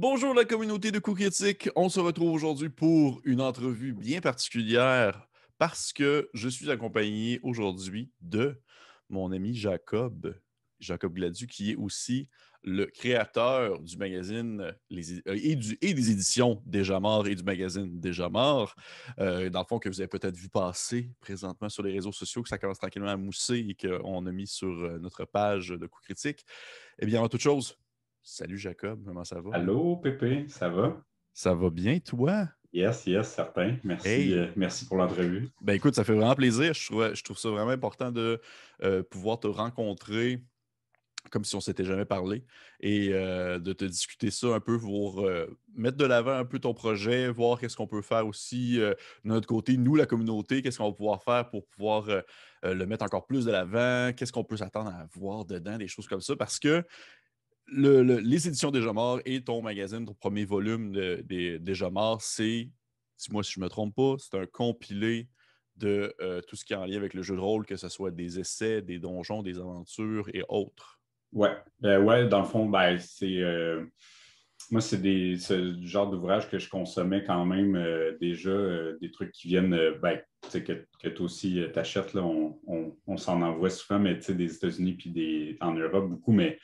Bonjour la communauté de coups critiques. On se retrouve aujourd'hui pour une entrevue bien particulière parce que je suis accompagné aujourd'hui de mon ami Jacob, Jacob Gladu, qui est aussi le créateur du magazine euh, et, des éditions Déjà Mort et du magazine Déjà Mort. Euh, dans le fond, que vous avez peut-être vu passer présentement sur les réseaux sociaux, que ça commence tranquillement à mousser et qu'on a mis sur euh, notre page de coups critiques. Eh bien, en toute chose, salut Jacob, comment ça va? Allô, Pépé, ça va? Ça va bien, toi? Yes, yes, certain. Merci, merci pour l'entrevue. Ben écoute, ça fait vraiment plaisir. Je trouve, je trouve ça vraiment important de pouvoir te rencontrer comme si on s'était jamais parlé, et euh, de te discuter ça un peu pour euh, mettre de l'avant un peu ton projet, voir qu'est-ce qu'on peut faire aussi euh, de notre côté, nous, la communauté, qu'est-ce qu'on va pouvoir faire pour pouvoir le mettre encore plus de l'avant, qu'est-ce qu'on peut s'attendre à voir dedans, des choses comme ça, parce que les éditions Déjà Morts et ton magazine, ton premier volume des Déjà Morts, c'est, moi si je ne me trompe pas, c'est un compilé de tout ce qui est en lien avec le jeu de rôle, que ce soit des essais, des donjons, des aventures et autres. Ouais, euh, ouais, dans le fond, ben, c'est. Euh, moi, c'est ce genre d'ouvrage que je consommais quand même euh, déjà, des trucs qui viennent, ben, que, que toi aussi t'achètes, on, on, s'en envoie souvent, mais des États-Unis puis en Europe beaucoup, mais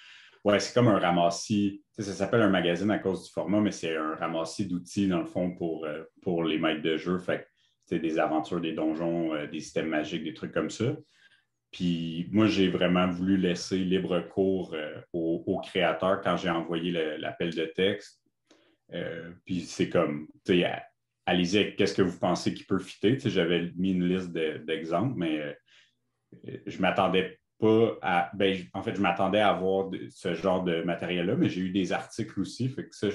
ouais, c'est comme un ramassis. Ça s'appelle un magazine à cause du format, mais c'est un ramassis d'outils, dans le fond, pour, pour les maîtres de jeu. Fait des aventures, des donjons, des systèmes magiques, des trucs comme ça. Puis moi, j'ai vraiment voulu laisser libre cours euh, aux, créateurs quand j'ai envoyé l'appel de texte. Euh, puis c'est comme, tu sais, allez-y qu'est-ce que vous pensez qui peut fitter. J'avais mis une liste d'exemples, mais euh, je m'attendais pas à. Ben, en fait, je m'attendais à avoir ce genre de matériel-là, mais j'ai eu des articles aussi. Fait que ça,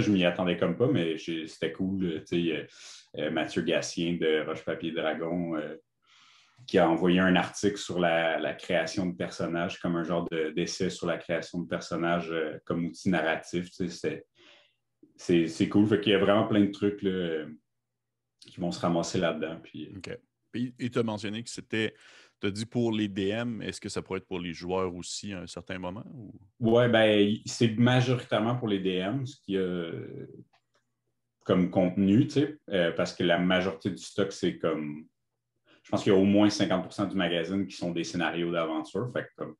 je, m'y attendais comme pas, mais c'était cool. Mathieu Gassien de Roche-Papier Dragon qui a envoyé un article sur la, création de personnages, comme un genre d'essai sur la création de personnages euh, comme outil narratif. c'est cool. Fait y a vraiment plein de trucs qui vont se ramasser là-dedans. Puis... OK. Et tu as mentionné que c'était, tu as dit pour les DM, est-ce que ça pourrait être pour les joueurs aussi à un certain moment? Ou... Oui, ben, c'est majoritairement pour les DM, ce qui a comme contenu, euh, parce que la majorité du stock, c'est comme je pense qu'il y a au moins 50% du magazine qui sont des scénarios d'aventure. Fait comme,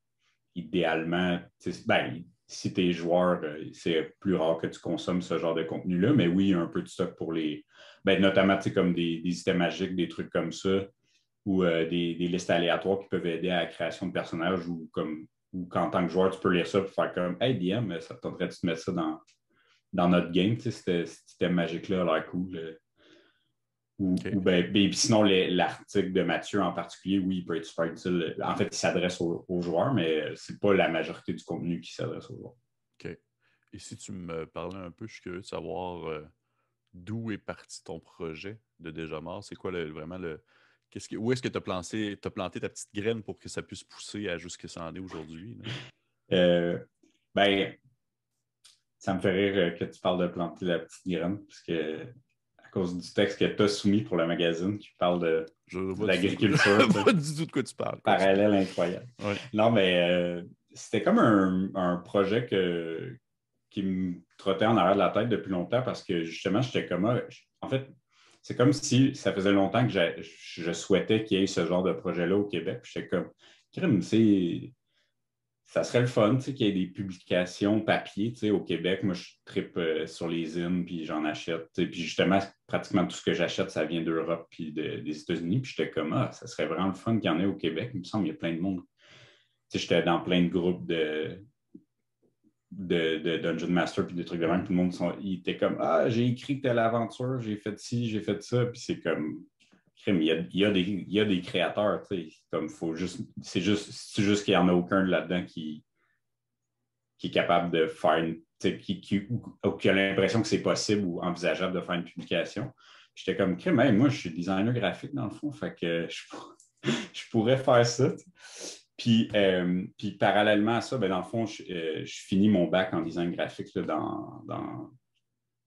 idéalement, ben, si tu es joueur, euh, c'est plus rare que tu consommes ce genre de contenu-là. Mais oui, il y a un peu de stock pour les. Ben, notamment comme des, systèmes magiques, des trucs comme ça, ou euh, des, listes aléatoires qui peuvent aider à la création de personnages ou comme ou qu'en tant que joueur, tu peux lire ça pour faire comme Hey DM, ça tenterait de te mettre ça dans, dans notre game, ce système magique-là a l'air cool. Euh. Ou, ben, ben sinon, l'article de Mathieu en particulier, oui, il peut être super utile. En fait, il s'adresse aux, joueurs, mais ce n'est pas la majorité du contenu qui s'adresse aux joueurs. OK. Et si tu me parlais un peu, je suis curieux de savoir euh, d'où est parti ton projet de Déjà Mort? C'est quoi vraiment le. Qu'est-ce que, où est-ce que tu as, planté, as planté ta petite graine pour que ça puisse pousser à jusqu'à ce que ça en est aujourd'hui? Euh, ben, ça me fait rire euh, que tu parles de planter la petite graine, parce que cause du texte que tu as soumis pour le magazine qui parle de, l'agriculture. Je pas du tout de quoi tu parles. Parallèle incroyable. Non, mais euh, c'était comme un, projet qui me trottait en arrière de la tête depuis longtemps parce que justement, j'étais comme. Ah, en fait, c'est comme si ça faisait longtemps que je souhaitais qu'il y ait ce genre de projet-là au Québec. J'étais comme, crime, ça serait le fun qu'il y ait des publications papier au Québec. Moi, je tripe euh, sur les in puis j'en achète. Puis justement, pratiquement tout ce que j'achète, ça vient d'Europe puis des États-Unis. Puis j'étais comme, ah, ça serait vraiment le fun qu'il y en ait au Québec. Il me semble qu'il y a plein de monde. J'étais dans plein de groupes de, de, Dungeon Master puis des trucs de même. Tout le monde il était comme, ah, j'ai écrit telle aventure, j'ai fait ci, j'ai fait ça. Puis c'est comme, il y, a, des, créateurs, comme faut juste, c'est juste, juste qu'il n'y en a aucun là-dedans qui, qui est capable de faire une, qui, qui, ou, qui a l'impression que c'est possible ou envisageable de faire une publication. J'étais comme, crème, moi, je suis designer graphique dans le fond, fait que je, pourrais faire ça. Puis, euh, puis parallèlement à ça, ben, dans le fond, je, euh, finis mon bac en design graphique dans, dans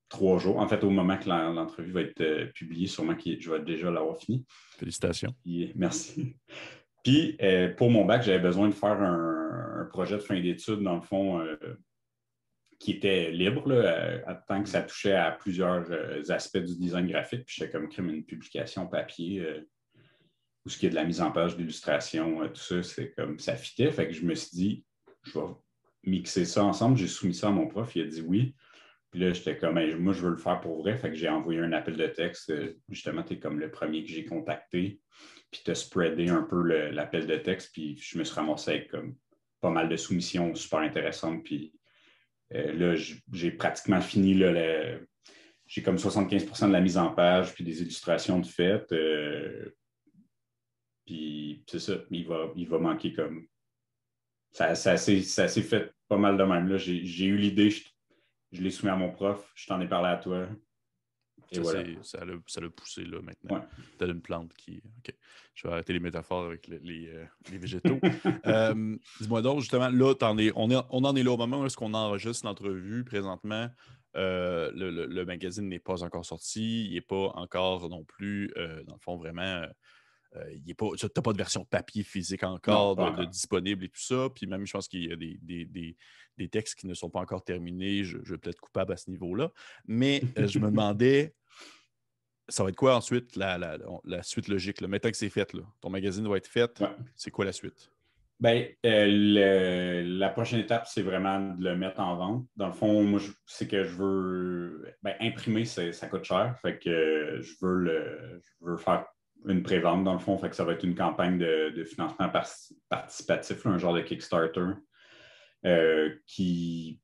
trois jours. En fait, au moment que l'entrevue va être euh, publiée, sûrement que je vais déjà l'avoir fini. Félicitations. merci. Puis, pour mon bac, j'avais besoin de faire un, projet de fin d'études, dans le fond, qui était libre, là, tant que ça touchait à plusieurs aspects du design graphique. Puis j'étais comme crime une publication papier où ce qui est de la mise en page d'illustration, tout ça, c'est comme ça fitait. Fait que je me suis dit, je vais mixer ça ensemble. J'ai soumis ça à mon prof, il a dit oui. Puis là, j'étais comme, moi, je veux le faire pour vrai. Fait que j'ai envoyé un appel de texte. Justement, tu es comme le premier que j'ai contacté. Puis tu as spreadé un peu l'appel de texte. Puis je me suis ramassé avec comme pas mal de soumissions super intéressantes. Puis euh, là, j'ai pratiquement fini. j'ai comme 75% de la mise en page, puis des illustrations de fait. Euh, puis c'est ça, il va, il va manquer comme. Ça, ça, s'est fait pas mal de même. J'ai eu l'idée, je, l'ai soumis à mon prof, je t'en ai parlé à toi. Et ça, ça l'a poussé là maintenant. Ouais. une plante qui. OK. Je vais arrêter les métaphores avec les, euh, les, végétaux. Euh, dis-moi donc, justement, là, on, on, en est là au moment où est-ce qu'on enregistre l'entrevue présentement. Euh, le, magazine n'est pas encore sorti. Il n'est pas encore non plus, dans le fond, vraiment tu n'as pas de version papier physique encore de, disponible et tout ça. Puis même, je pense qu'il y a des, textes qui ne sont pas encore terminés. Je, je vais peut-être coupable à ce niveau-là. Mais euh, je me demandais, ça va être quoi ensuite la, suite logique? Là? Maintenant que c'est fait, là, ton magazine va être fait, c'est quoi la suite? Ben, euh, la prochaine étape, c'est vraiment de le mettre en vente. Dans le fond, moi, c'est que je veux ben, imprimer, ça coûte cher. Fait que je veux le je veux faire une pré-vente, dans le fond. Fait que ça va être une campagne de, financement participatif, un genre de Kickstarter, euh, qui,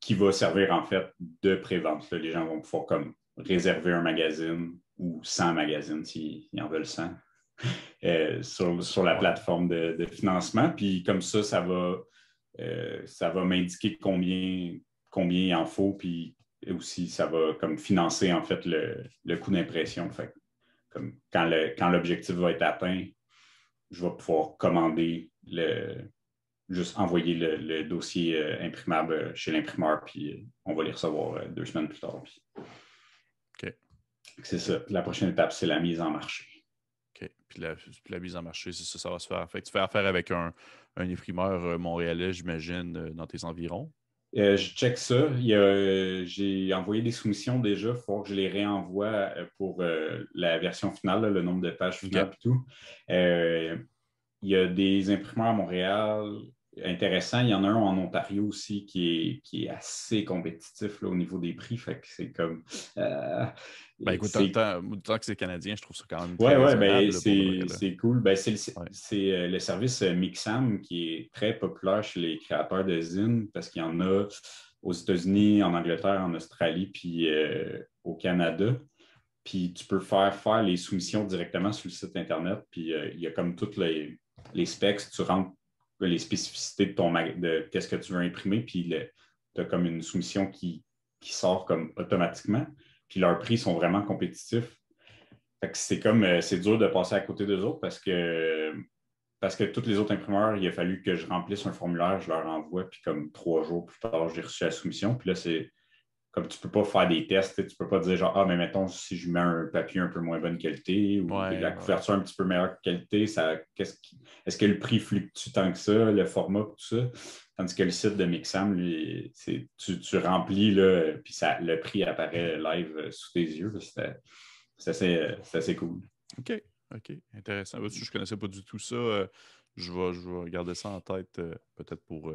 qui va servir en fait de pré-vente. Les gens vont pouvoir comme réserver un magazine ou 100 magazines s'ils en veulent 100 euh, sur, la plateforme de, financement. Puis comme ça, ça va, euh, ça va m'indiquer combien, combien il en faut, puis aussi ça va comme financer en fait le, le coût d'impression. Fait quand l'objectif va être atteint, je vais pouvoir commander le, juste envoyer le, dossier euh, imprimable chez l'imprimeur, puis euh, on va les recevoir euh, deux semaines plus tard. OK. C'est ça. La prochaine étape, c'est la mise en marché. OK. Puis la, mise en marché, c'est ça, ça va se faire. Fait tu fais affaire avec un, un imprimeur montréalais, j'imagine, dans tes environs? Euh, je check ça. Euh, j'ai envoyé des soumissions déjà. Il faut que je les réenvoie euh, pour la version finale, le nombre de pages finales et tout. il y a des imprimeurs à Montréal intéressants. Il y en a un en Ontario aussi qui est, assez compétitif au niveau des prix. Fait que c'est comme. Ben écoute, tant, que c'est canadien, je trouve ça quand même. Oui, oui, ben, c'est cool. Ben, c'est le, le, service Mixam qui est très populaire chez les créateurs de zine parce qu'il y en a aux États-Unis, en Angleterre, en Australie, puis euh, au Canada. Puis tu peux faire faire les soumissions directement sur le site Internet. Puis euh, il y a comme toutes les, les specs, tu rentres les spécificités de ton de qu'est-ce que tu veux imprimer, puis tu as comme une soumission qui, qui sort comme automatiquement puis leurs prix sont vraiment compétitifs. c'est comme, euh, c'est dur de passer à côté d'eux autres parce que, parce que tous les autres imprimeurs, il a fallu que je remplisse un formulaire, je leur envoie, puis comme trois jours plus tard, j'ai reçu la soumission. Puis là, c'est comme tu ne peux pas faire des tests, tu ne peux pas dire genre, ah, mais mettons, si je mets un papier un peu moins bonne qualité ou la couverture un petit peu meilleure qualité, ça, qu'est-ce est-ce que le prix fluctue tant que ça, le format, tout ça? Tandis que le site de Mixam, lui, tu, tu, remplis, là, puis ça, le prix apparaît live euh, sous tes yeux. C'est assez, cool. OK. OK. Intéressant. Je ne connaissais pas du tout ça. Euh, je vais, je vais garder ça en tête, euh, peut-être pour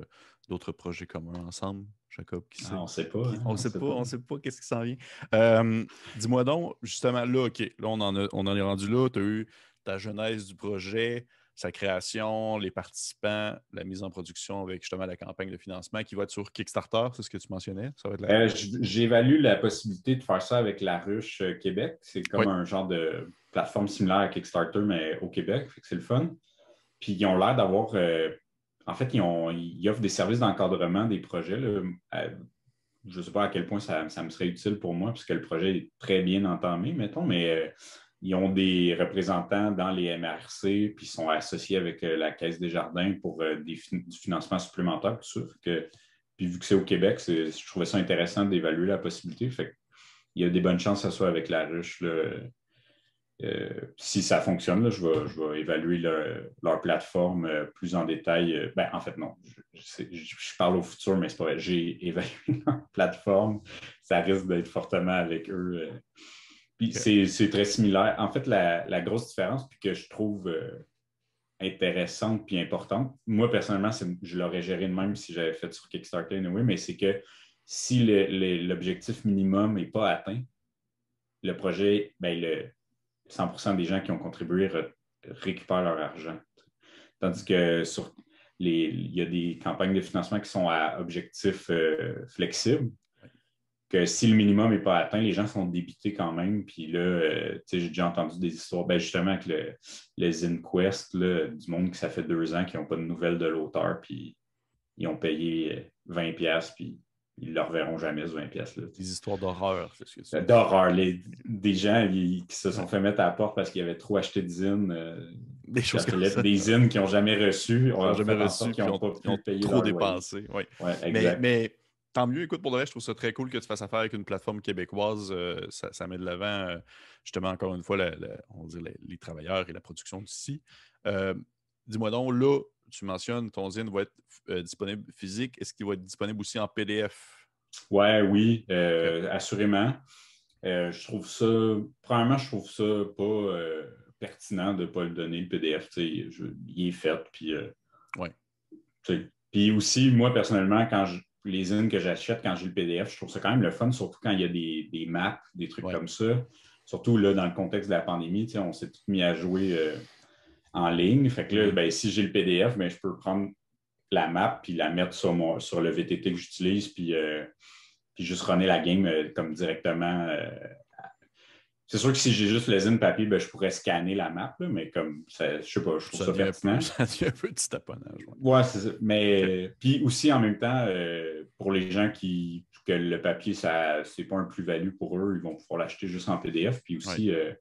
d'autres projets communs ensemble. Jacob, qui ah, on ne sait pas. Hein, on ne sait, pas, on sait pas qu'est-ce qui s'en vient. Dis-moi donc, justement, là, OK, là, on en, on en est rendu là. Tu as eu ta genèse du projet sa création, les participants, la mise en production avec justement la campagne de financement qui va être sur Kickstarter, c'est ce que tu mentionnais? Euh, j'évalue la possibilité de faire ça avec La Ruche euh, Québec. C'est comme un genre de plateforme similaire à Kickstarter, mais au Québec. c'est le fun. Puis ils ont l'air d'avoir. Euh, en fait, ils, offrent des services d'encadrement des projets. je ne sais pas à quel point ça, me serait utile pour moi, puisque le projet est très bien entamé, mettons, mais ils ont des représentants dans les MRC, puis ils sont associés avec euh, la Caisse des Jardins pour euh, du financement supplémentaire, tout ça. Puis vu que c'est au Québec, je trouvais ça intéressant d'évaluer la possibilité. Il y a des bonnes chances que ce soit avec la ruche. Si ça fonctionne, je, vais, évaluer leur, plateforme plus en détail. Ben, en fait, non, je, parle au futur, mais c'est pas vrai. J'ai évalué leur plateforme. Ça risque d'être fortement avec eux. Puis c'est très similaire. En fait, la, grosse différence, puis que je trouve intéressante puis importante. Moi, personnellement, je l'aurais géré de même si j'avais fait sur Kickstarter anyway, mais c'est que si l'objectif minimum n'est pas atteint, le projet, ben, le 100% des gens qui ont contribué récupèrent leur argent. Tandis que sur les, il y a des campagnes de financement qui sont à objectif euh, flexible que si le minimum n'est pas atteint, les gens sont débités quand même. Puis là, euh, j'ai déjà entendu des histoires, ben justement avec le, les InQuest, du monde qui ça fait deux ans qui n'ont pas de nouvelles de l'auteur, puis ils ont payé 20$, euh, puis ils ne le reverront jamais, ce 20$. Des histoires d'horreur, c'est ce que c'est. D'horreur. Des gens qui se sont fait mettre à la porte parce qu'ils avaient trop acheté de zines. Euh, des choses comme ça. Des zines qu'ils n'ont jamais reçues. Qui n'ont jamais reçu, qui n'ont pas trop dépensé. Oui. Ouais, mais tant mieux. Écoute, pour le reste, je trouve ça très cool que tu fasses affaire avec une plateforme québécoise. Euh, ça, met de l'avant, euh, justement, encore une fois, on les, travailleurs et la production d'ici. Euh, dis-moi donc, là, tu mentionnes ton zine va être disponible physique. Est-ce qu'il va être disponible aussi en PDF? Ouais, oui, assurément. je trouve ça, premièrement, je trouve ça pas pertinent de ne pas le donner, le PDF. il est fait, puis. ouais. Puis aussi, moi, personnellement, quand je, les zines que j'achète quand j'ai le PDF, je trouve ça quand même le fun, surtout quand il y a des, maps, des trucs comme ça. Surtout là, dans le contexte de la pandémie, on s'est tout mis à jouer euh, en ligne. Fait que là, ben, si j'ai le PDF, ben, je peux prendre la map puis la mettre sur, sur le VTT que j'utilise, puis, euh, puis juste runner la game euh, comme directement c'est sûr que si j'ai juste le zine papier, ben, je pourrais scanner la map, mais comme, ça, je sais pas, je trouve ça, pertinent. ça devient un peu de taponnage. Ouais, c'est ça. Mais, puis aussi, en même temps, euh, pour les gens qui, que le papier, ça, c'est pas un plus-value pour eux, ils vont pouvoir l'acheter juste en PDF. Puis aussi, euh,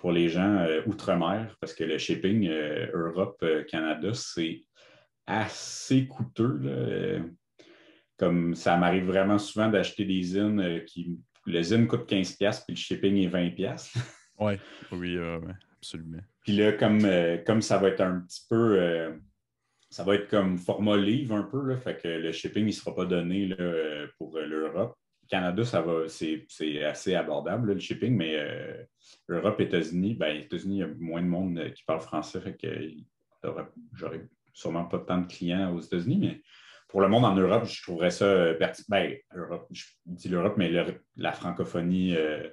pour les gens euh, outre-mer, parce que le shipping Europe, Canada, c'est assez coûteux. Comme ça m'arrive vraiment souvent d'acheter des zines qui le zine coûte 15$ puis le shipping est 20$. ouais, oui, absolument. Puis là, comme, euh, comme ça va être un petit peu. Euh, ça va être comme format livre un peu, là, fait que le shipping ne sera pas donné là, euh, pour l'Europe. Canada, ça va, c'est, assez abordable, le shipping, mais Europe, États-Unis, ben, États-Unis, il y a moins de monde qui parle français, fait que j'aurais sûrement pas tant de clients aux États-Unis, mais pour le monde en Europe, je trouverais ça euh, pertinent. Ben, je dis l'Europe, mais la francophonie euh,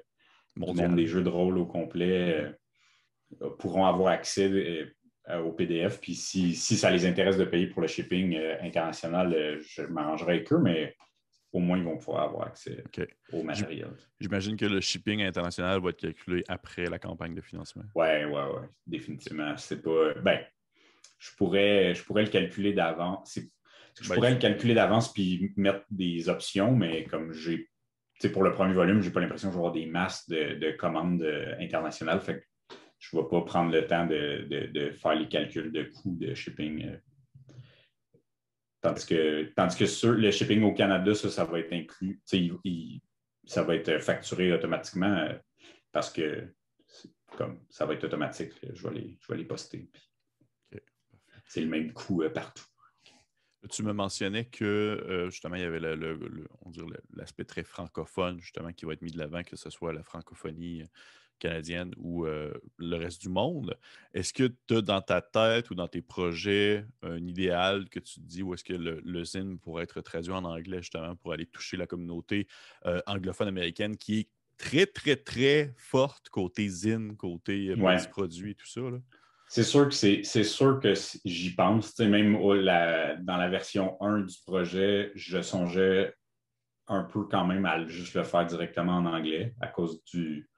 monde des jeux de rôle au complet euh, pourront avoir accès au PDF. Puis si, ça les intéresse de payer pour le shipping international, je m'arrangerai avec eux, mais au moins, ils vont pouvoir avoir accès au matériel. J'imagine que le shipping international va être calculé après la campagne de financement. Oui, oui, oui, définitivement. C'est pas. Ben, je pourrais, je pourrais le calculer d'avant. Je ben, pourrais le calculer d'avance puis mettre des options, mais comme j'ai, pour le premier volume, je n'ai pas l'impression que je vais avoir des masses de, commandes euh, internationales. Fait que je ne vais pas prendre le temps de, faire les calculs de coûts de shipping. Euh. Tandis que, tandis que sur le shipping au Canada, ça, ça va être inclus. ça va être facturé automatiquement euh, parce que comme ça va être automatique. Je vais les, je vais les poster. C'est le même coût partout. Tu me mentionnais que euh, justement, il y avait l'aspect très francophone, justement, qui va être mis de l'avant, que ce soit la francophonie euh, canadienne ou euh, le reste du monde. Est-ce que tu as dans ta tête ou dans tes projets un idéal que tu te dis où est-ce que le, le zine pourrait être traduit en anglais, justement, pour aller toucher la communauté anglophone américaine qui est très, très, très forte côté zine, côté produit et tout ça? Là? C'est sûr que c'est sûr que j'y pense. même dans la version 1 du projet, je songeais un peu quand même à juste le faire directement en anglais à cause du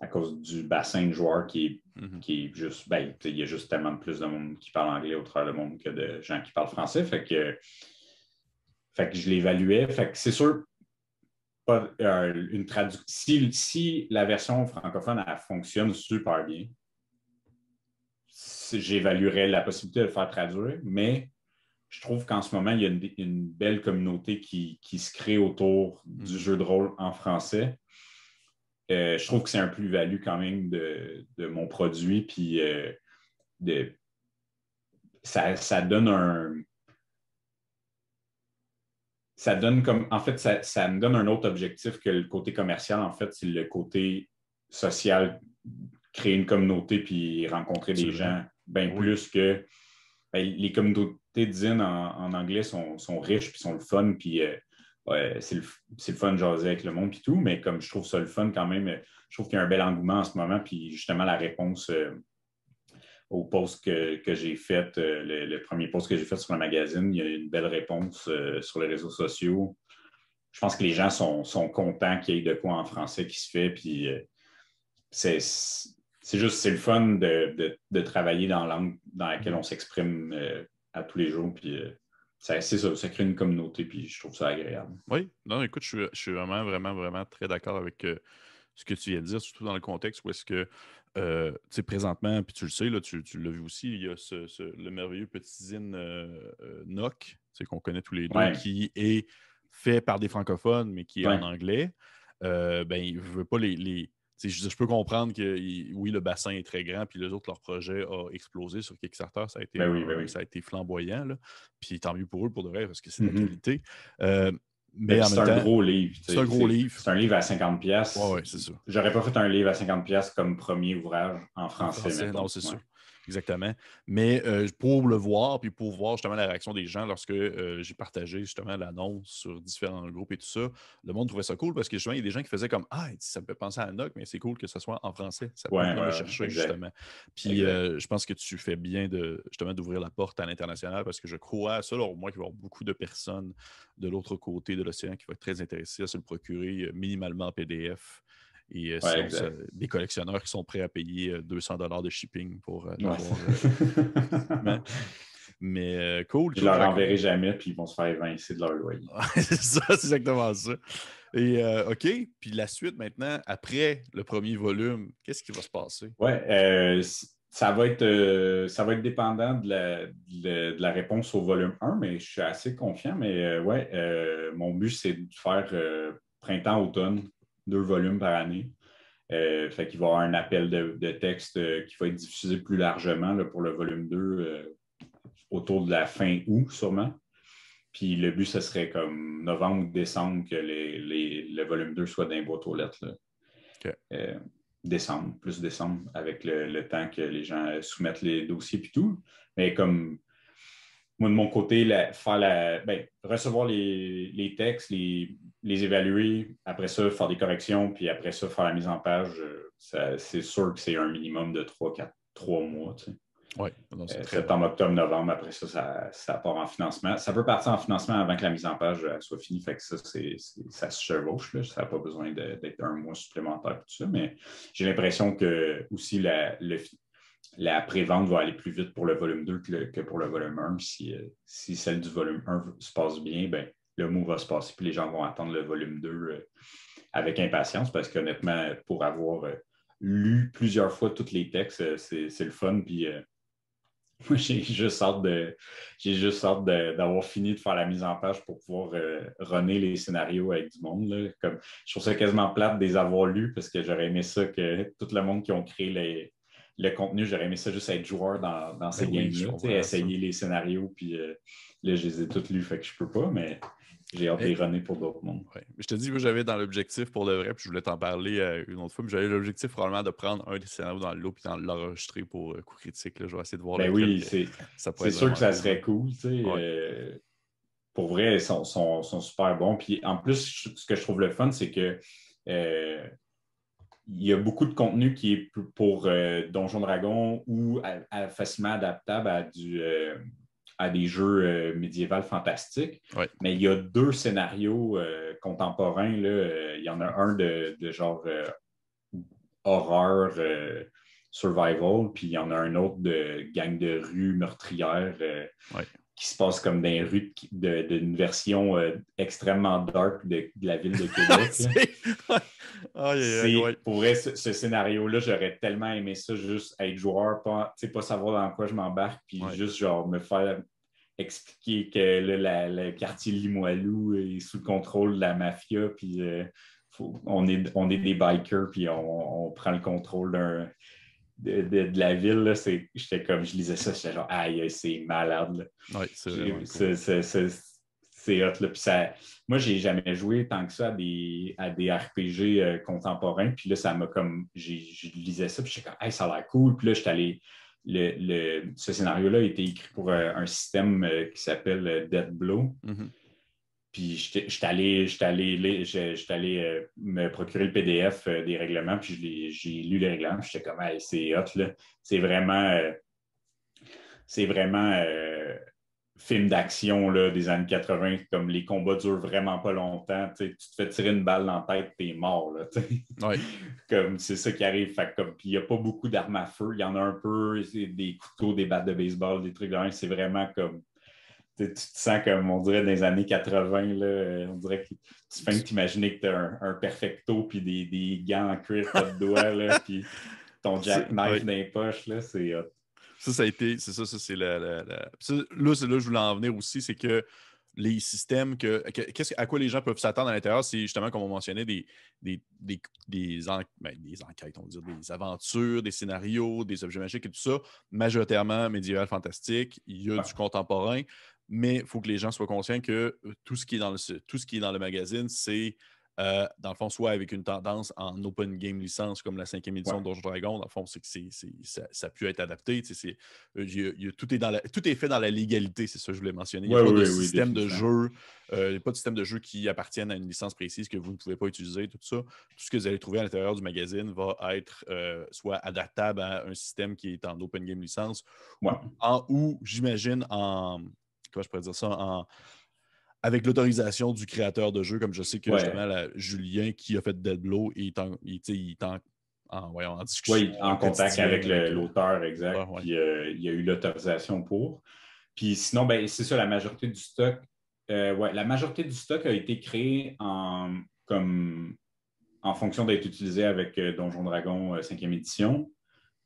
à cause du bassin de joueurs qui est, qui est juste ben, il y a juste tellement plus de monde qui parle anglais au travers du monde que de gens qui parlent français. Fait que, fait que je l'évaluais. Fait que c'est sûr pas euh, une traduction. Si, si, la version francophone elle fonctionne super bien, j'évaluerais la possibilité de le faire traduire, mais je trouve qu'en ce moment, il y a une, belle communauté qui, se crée autour du mm. jeu de rôle en français. Je trouve que c'est un plus-value quand même de, mon produit. Puis de, ça, ça donne un ça donne comme, en fait, ça, me donne un autre objectif que le côté commercial. En fait, c'est le côté social, créer une communauté puis rencontrer des gens, bien plus que ben, les communautés de en, anglais sont, riches puis sont le fun. Puis euh, c'est le, fun de jaser avec le monde puis tout, mais comme je trouve ça le fun quand même, je trouve qu'il y a un bel engouement en ce moment. Puis justement, la réponse. Euh, au post que, j'ai fait, euh, le, premier post que j'ai fait sur le magazine, il y a une belle réponse euh, sur les réseaux sociaux. Je pense que les gens sont, contents qu'il y ait de quoi en français qui se fait. Puis c'est juste, c'est le fun de, travailler dans la langue dans laquelle on s'exprime à tous les jours. Puis c'est ça, ça crée une communauté. Puis je trouve ça agréable. Oui, non, écoute, je suis, vraiment, vraiment, vraiment très d'accord avec ce que tu viens de dire, surtout dans le contexte où est-ce que euh, présentement, puis tu le sais, là, tu, l'as vu aussi, il y a le merveilleux petit zine euh, euh NOC, qu'on connaît tous les deux, qui est fait par des francophones, mais qui est en anglais. Euh, ben, il ne veut pas les. Je, peux comprendre que oui, le bassin est très grand, puis les autres, leur projet a explosé sur Kickstarter. Ça a été, ben ben Ça a été flamboyant. Là. Puis tant mieux pour eux, pour de vrai, parce que c'est de la mm-hmm. qualité. Mais c'est un gros livre. C'est un gros livre. C'est un livre à 50 pièces. Oui, c'est ça. J'aurais pas fait un livre à 50 pièces comme premier ouvrage en français. non, c'est sûr. Exactement. Mais euh, pour le voir, puis pour voir justement la réaction des gens lorsque euh, j'ai partagé justement l'annonce sur différents groupes et tout ça, le monde trouvait ça cool parce que justement, il y a des gens qui faisaient comme Ah, ça me fait penser à un NOC, mais c'est cool que ce soit en français. Ça peut ouais, chercher justement. Puis euh, je pense que tu fais bien de justement d'ouvrir la porte à l'international parce que je crois à ça. Alors, moi, qu'il va y avoir beaucoup de personnes de l'autre côté de l'océan qui vont être très intéressées à se le procurer minimalement en PDF. Et euh, des collectionneurs qui sont prêts à payer 200 euh, dollars de shipping pour euh, mais, cool. Je leur enverrai jamais, puis ils vont se faire évincer de leur loyer. c'est ça, c'est exactement ça. Et OK, puis la suite maintenant, après le premier volume, qu'est-ce qui va se passer? Oui, ça, va être, ça va être dépendant de la, de, la, réponse au volume 1, mais je suis assez confiant. Mais ouais, mon but, c'est de faire printemps-automne deux volumes par année. Euh, fait qu'il va y avoir un appel de, texte euh, qui va être diffusé plus largement pour le volume 2 euh, autour de la fin août, sûrement. Puis le but, ce serait comme novembre ou décembre que le volume 2 soit dans les boîtes aux lettres. décembre, plus décembre, avec le, temps que les gens soumettent les dossiers et tout. Mais comme moi, de mon côté, faire la, ben, recevoir les, textes, les, évaluer, après ça, faire des corrections, puis après ça, faire la mise en page, euh, c'est sûr que c'est un minimum de 3, 4, 3 mois. Tu sais. Oui, euh, septembre, octobre, novembre, après ça, ça, part en financement. Ça peut partir en financement avant que la mise en page euh, soit finie, fait que ça, ça se chevauche. Là. Ça n'a pas besoin d'être un mois supplémentaire tout ça, mais j'ai l'impression que aussi la, le, la pré-vente va aller plus vite pour le volume 2 que, pour le volume 1. Si, euh, si, celle du volume 1 se passe bien, ben, le mot va se passer, puis les gens vont attendre le volume 2 euh, avec impatience, parce qu'honnêtement, pour avoir euh, lu plusieurs fois tous les textes, c'est le fun. Puis moi, j'ai juste hâte de j'ai juste d'avoir fini de faire la mise en page pour pouvoir runner les scénarios avec du monde. Comme, je trouve ça quasiment plate de les avoir lus parce que j'aurais aimé ça que tout le monde qui ont créé les, le contenu, j'aurais aimé ça juste être joueur dans, dans ces ben games-là, essayer les scénarios, puis euh, là, je les ai tous lus, fait que je peux pas, mais j'ai hâte de runner pour d'autres mondes. Je te dis, j'avais dans l'objectif pour le vrai, puis je voulais t'en parler euh, une autre fois, mais j'avais l'objectif probablement de prendre un des scénarios dans le lot puis l'enregistrer pour euh, coup critique. Je vais essayer de voir. Ben oui, c'est sûr que ça serait cool. pour vrai, ils sont, sont, super bons. Puis en plus, ce que je trouve le fun, c'est que il y a beaucoup de contenu qui est pour euh, Donjon Dragon ou facilement adaptable à, du, euh, à des jeux euh, médiévaux fantastiques. Mais il y a deux scénarios contemporains. Là. Il y en a un de, genre horreur, survival, puis il y en a un autre de gang de rue meurtrière qui se passe comme dans les rues d'une version extrêmement dark de, la ville de Québec. Pour vrai, ce, scénario-là, j'aurais tellement aimé ça, juste être joueur, pas, pas savoir dans quoi je m'embarque, puis juste genre me faire expliquer que le quartier Limoilou est sous le contrôle de la mafia, puis euh, on, est, on est des bikers, puis on, prend le contrôle de, de, la ville. J'étais comme, je lisais ça, j'étais genre, aïe, c'est malade. Oui, c'est c'est hot. Là. Puis ça, moi, j'ai jamais joué tant que ça à des, à des RPG euh, contemporains. Puis là, ça m'a comme. Je lisais ça, puis j'étais comme, hey, ça a l'air cool. Puis là, j'étais allé. Le, ce scénario-là a été écrit pour euh, un système euh, qui s'appelle Dead Blow. Mm-hmm. Puis j'étais allé, allé, allé me procurer le PDF des règlements, puis j'ai lu les règlements. J'étais comme, hey, c'est hot, là. C'est vraiment. c'est vraiment film d'action des années 80, comme les combats durent vraiment pas longtemps. Tu te fais tirer une balle dans la tête, t'es mort. comme c'est ça qui arrive. comme, il n'y a pas beaucoup d'armes à feu. Il y en a un peu, des couteaux, des battes de baseball, des trucs C'est vraiment comme. Tu te sens comme on dirait dans les années 80, là, on dirait que tu fais t'imaginer que tu as un, perfecto puis des, des, gants en cuir pas de doigts, puis ton jackknife dans les poches, c'est ça, ça a été. C'est ça, ça c'est la. là, c'est là je voulais en venir aussi, c'est que les systèmes que, à quoi les gens peuvent s'attendre à l'intérieur, c'est justement, comme on mentionnait, des, des, des, des, ben, des enquêtes, on va dire, des aventures, des scénarios, des objets magiques et tout ça, majoritairement médiéval fantastique. Il y a du contemporain, mais il faut que les gens soient conscients que euh, tout ce qui est dans le, tout ce qui est dans le magazine, c'est euh, dans le fond, soit avec une tendance en open game licence comme la cinquième édition de Donjon Dragon, dans le fond, c'est que ça, ça, a pu être adapté. Euh, tout, est dans tout est fait dans la légalité, c'est ça que je voulais mentionner. Il n'y a pas de système de jeu, euh, pas de système de jeu qui appartienne à une licence précise que vous ne pouvez pas utiliser, tout ça. Tout ce que vous allez trouver à l'intérieur du magazine va être soit adaptable à un système qui est en open game licence, en, ou j'imagine en comment je pourrais dire ça, en, avec l'autorisation du créateur de jeu, comme je sais que justement Julien qui a fait Dead Blow est en, il, en, discussion. Oui, en contact avec l'auteur, exact. Puis euh, il y a eu l'autorisation pour. Puis sinon, ben, c'est ça, la majorité du stock. Euh, ouais, la majorité du stock a été créé en, comme, en fonction d'être utilisé avec euh, Donjon Dragon 5e édition.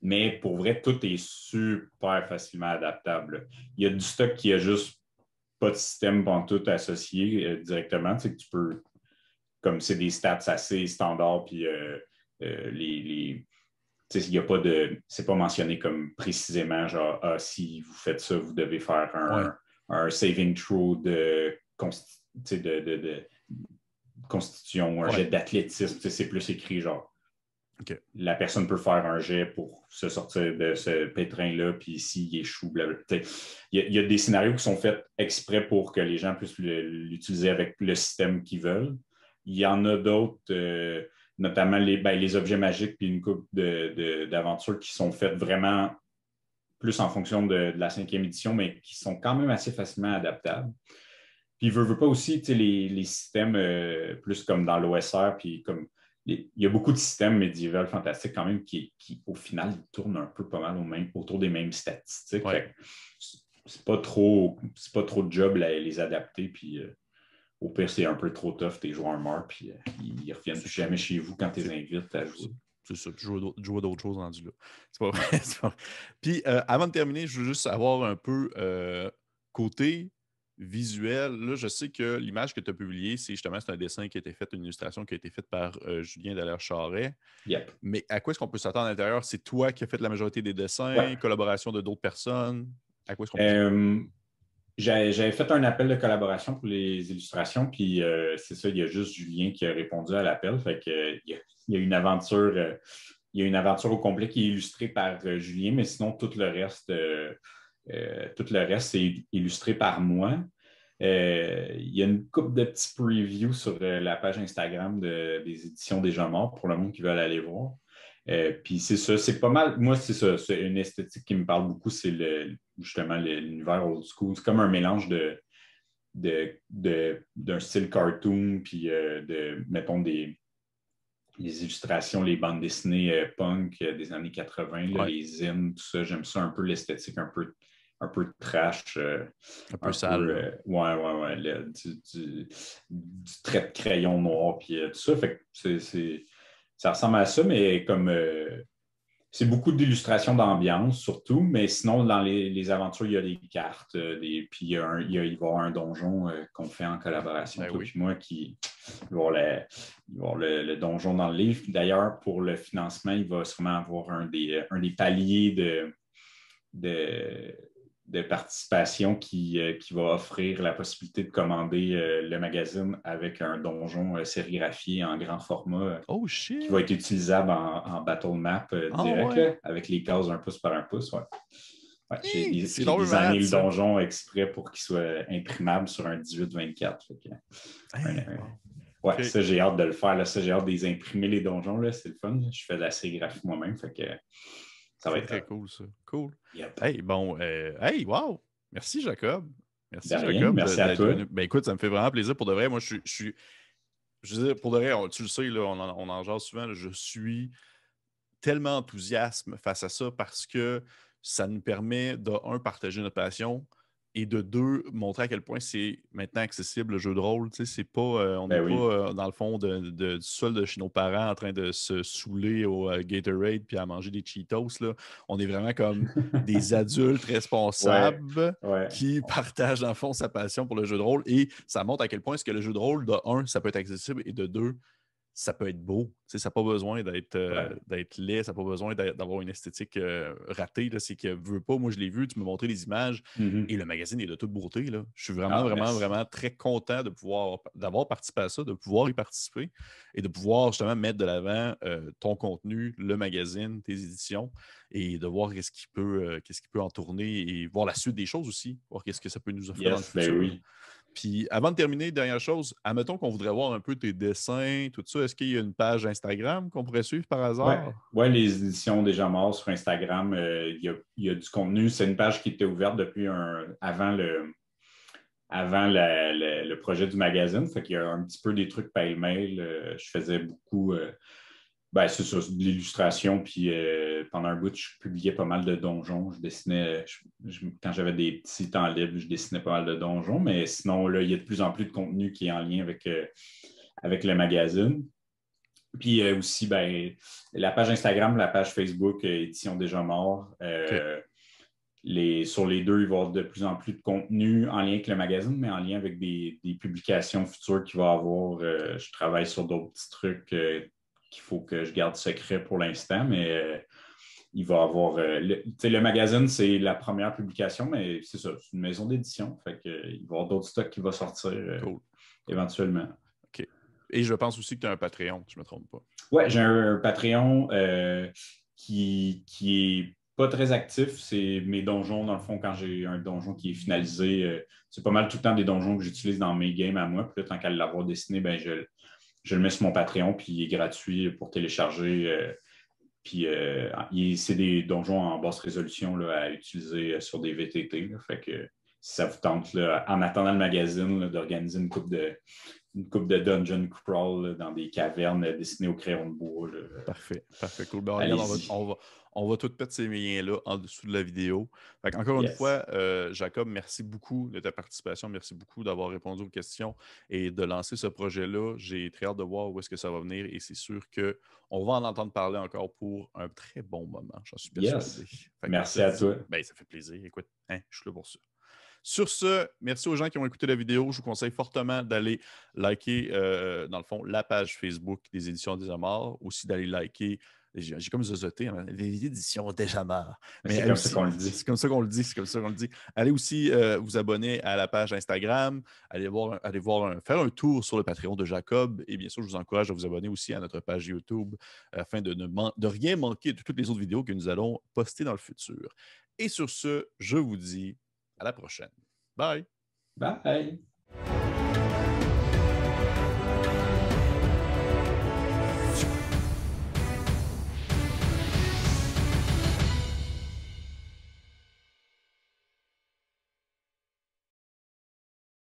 Mais pour vrai, tout est super facilement adaptable. Il y a du stock qui a juste pas de système tout associé euh, directement. Tu sais que tu peux, comme c'est des stats assez standards, puis euh, euh, les, il n'y a pas de. C'est pas mentionné comme précisément, genre, ah, si vous faites ça, vous devez faire un, saving throw de, de, constitution, un jet d'athlétisme. C'est plus écrit, genre, la personne peut faire un jet pour se sortir de ce pétrin-là, puis s'il échoue, il y, a des scénarios qui sont faits exprès pour que les gens puissent l'utiliser avec le système qu'ils veulent. Il y en a d'autres, euh, notamment les, ben, les, objets magiques, puis une coupe d'aventures qui sont faites vraiment plus en fonction de, la cinquième édition, mais qui sont quand même assez facilement adaptables. Puis, veut, veut pas aussi, les, les systèmes euh, plus comme dans l'OSR, puis comme il y a beaucoup de systèmes médiévaux fantastiques quand même qui, au final, tournent un peu pas mal autour des mêmes statistiques. C'est pas trop pas trop de job à les adapter. Puis euh, au pire, c'est un peu trop tough, tes joueurs meurent, puis euh, ils, ne reviennent jamais chez vous quand tu les invites à jouer. C'est ça, tu joues d'autres choses rendu là. C'est pas vrai. Puis euh, avant de terminer, je veux juste savoir un peu côté visuel, là, je sais que l'image que tu as publiée, c'est justement un dessin qui a été fait, une illustration qui a été faite par euh, Julien Dallaire-Charret. Mais à quoi est-ce qu'on peut s'attendre à l'intérieur? C'est toi qui as fait la majorité des dessins, collaboration de d'autres personnes? À quoi est-ce qu'on peut euh, J'avais fait un appel de collaboration pour les illustrations, puis euh, c'est ça, il y a juste Julien qui a répondu à l'appel. Fait que, il, y a, une aventure. il y a une aventure au complet qui est illustrée par Julien, mais sinon tout le reste euh, tout le reste, c'est illustré par moi. Euh, il y a une coupe de petits previews sur euh, la page Instagram des éditions Déjà Morts pour le monde qui veut aller voir. puis c'est ça, c'est pas mal. Moi, c'est ça, c'est une esthétique qui me parle beaucoup, c'est le, justement l'univers old school. C'est comme un mélange de, d'un style cartoon, puis de, mettons, des, illustrations, les bandes dessinées punk des années 80, les zines, tout ça. J'aime ça un peu l'esthétique un peu un peu de trash. Euh, un peu sale. Euh, ouais, ouais, ouais. du, trait de crayon noir, puis euh, tout ça. Fait que ça ressemble à ça, mais comme c'est beaucoup d'illustrations d'ambiance, surtout, mais sinon, dans les, aventures, il y a des cartes, euh, des, puis il, y a il, va y avoir un donjon euh, qu'on fait en collaboration, ben toi moi, qui il va avoir, le, donjon dans le livre. D'ailleurs, pour le financement, il va sûrement avoir un des, un des paliers de, de de participation qui, euh, qui, va offrir la possibilité de commander euh, le magazine avec un donjon euh, sérigraphié en grand format oh, shit. qui va être utilisable en, battle map ah, direct, avec les cases un pouce par un pouce. Ouais. j'ai designé le donjon exprès pour qu'il soit imprimable sur un 18-24. Ouais, ça, j'ai hâte de le faire. Là. Ça, j'ai hâte de les imprimer, les donjons. C'est le fun. Je fais de la sérigraphie moi-même. Fait que ça va être très cool, ça. Cool. Hey, bon, euh, hey, wow! Merci, Jacob. Merci, Jacob. Merci à toi. Ben, écoute, ça me fait vraiment plaisir. Pour de vrai, moi, je, suis. Je veux dire, pour de vrai, tu le sais, là, on, en, on en genre souvent, je suis tellement enthousiasme face à ça parce que ça nous permet de, un, partager notre passion, et de deux, montrer à quel point c'est maintenant accessible le jeu de rôle. C'est pas, euh, on n'est ben pas euh, dans le fond de, de, seul de chez nos parents en train de se saouler au euh, Gatorade puis à manger des Cheetos. Là. On est vraiment comme des adultes responsables qui partagent dans le fond sa passion pour le jeu de rôle et ça montre à quel point est-ce que le jeu de rôle, de un, ça peut être accessible et de deux, ça peut être beau. ça n'a pas besoin d'être euh, laid, ça n'a pas besoin d'avoir une esthétique euh, ratée. C'est que veux pas, moi je l'ai vu, tu me montrais les images mm-hmm. et le magazine est de toute beauté. Là. Je suis vraiment, ah, vraiment, vraiment très content de pouvoir d'avoir participé à ça, de pouvoir y participer et de pouvoir justement mettre de l'avant euh, ton contenu, le magazine, tes éditions et de voir qu'est-ce qui peut, qu'est-ce qui peut en tourner et voir la suite des choses aussi, voir qu'est-ce que ça peut nous offrir dans le ben futur. oui. Puis avant de terminer, dernière chose, admettons qu'on voudrait voir un peu tes dessins, tout ça. Est-ce qu'il y a une page Instagram qu'on pourrait suivre par hasard? Oui, ouais, les éditions déjà mortes sur Instagram, euh, il, y a, du contenu. C'est une page qui était ouverte depuis un, avant le avant le projet du magazine. Fait qu'il y a un petit peu des trucs pêle-mail. Euh, je faisais beaucoup. Euh, ben, c'est ça, de l'illustration. Puis euh, pendant un bout, je publiais pas mal de donjons. Je dessinais, quand j'avais des petits temps libres, je dessinais pas mal de donjons. Mais sinon, là, il y a de plus en plus de contenu qui est en lien avec, euh, avec le magazine. Puis euh, aussi, ben, la page Instagram, la page Facebook, Édition Déjà Mort. Les, sur les deux, il va y avoir de plus en plus de contenu en lien avec le magazine, mais en lien avec des, publications futures qu'il va y avoir. je travaille sur d'autres petits trucs qu'il faut que je garde secret pour l'instant, mais euh, il va avoir. Euh, le, magazine, c'est la première publication, mais c'est ça, c'est une maison d'édition. Fait que, il va y avoir d'autres stocks qui vont sortir euh, éventuellement. OK. Et je pense aussi que tu as un Patreon, je ne me trompe pas. Oui, j'ai un, Patreon qui, qui est pas très actif. C'est mes donjons, dans le fond, quand j'ai un donjon qui est finalisé, c'est pas mal tout le temps des donjons que j'utilise dans mes games à moi. Puis là, tant qu'à l'avoir dessiné, ben, je, je le mets sur mon Patreon, puis il est gratuit pour télécharger. Euh, puis euh, c'est des donjons en basse résolution là, à utiliser sur des VTT. fait que si ça vous tente, en attendant le magazine, d'organiser une coupe de une coupe de dungeon crawl dans des cavernes dessinées au crayon de bois. Parfait, parfait, cool. Ben, on, va, on va tout mettre ces liens-là en dessous de la vidéo. Encore une fois, euh, Jacob, merci beaucoup de ta participation. Merci beaucoup d'avoir répondu aux questions et de lancer ce projet-là. J'ai très hâte de voir où est-ce que ça va venir et c'est sûr qu'on va en entendre parler encore pour un très bon moment. J'en suis persuadé. Merci à toi. Ben, ça fait plaisir. Écoute, hein, je suis là pour ça. Sur ce, merci aux gens qui ont écouté la vidéo. Je vous conseille fortement d'aller liker, euh, dans le fond, la page Facebook des éditions des Amars, aussi d'aller liker j'ai comme zozoté, hein, les éditions déjà marre. C'est comme ça qu'on le dit. C'est comme ça qu'on le dit. C'est comme ça qu'on le dit. Allez aussi euh, vous abonner à la page Instagram. Allez voir, allez voir faire un tour sur le Patreon de Jacob. Et bien sûr, je vous encourage à vous abonner aussi à notre page YouTube afin de ne de rien manquer de toutes les autres vidéos que nous allons poster dans le futur. Et sur ce, je vous dis à la prochaine. Bye. Bye.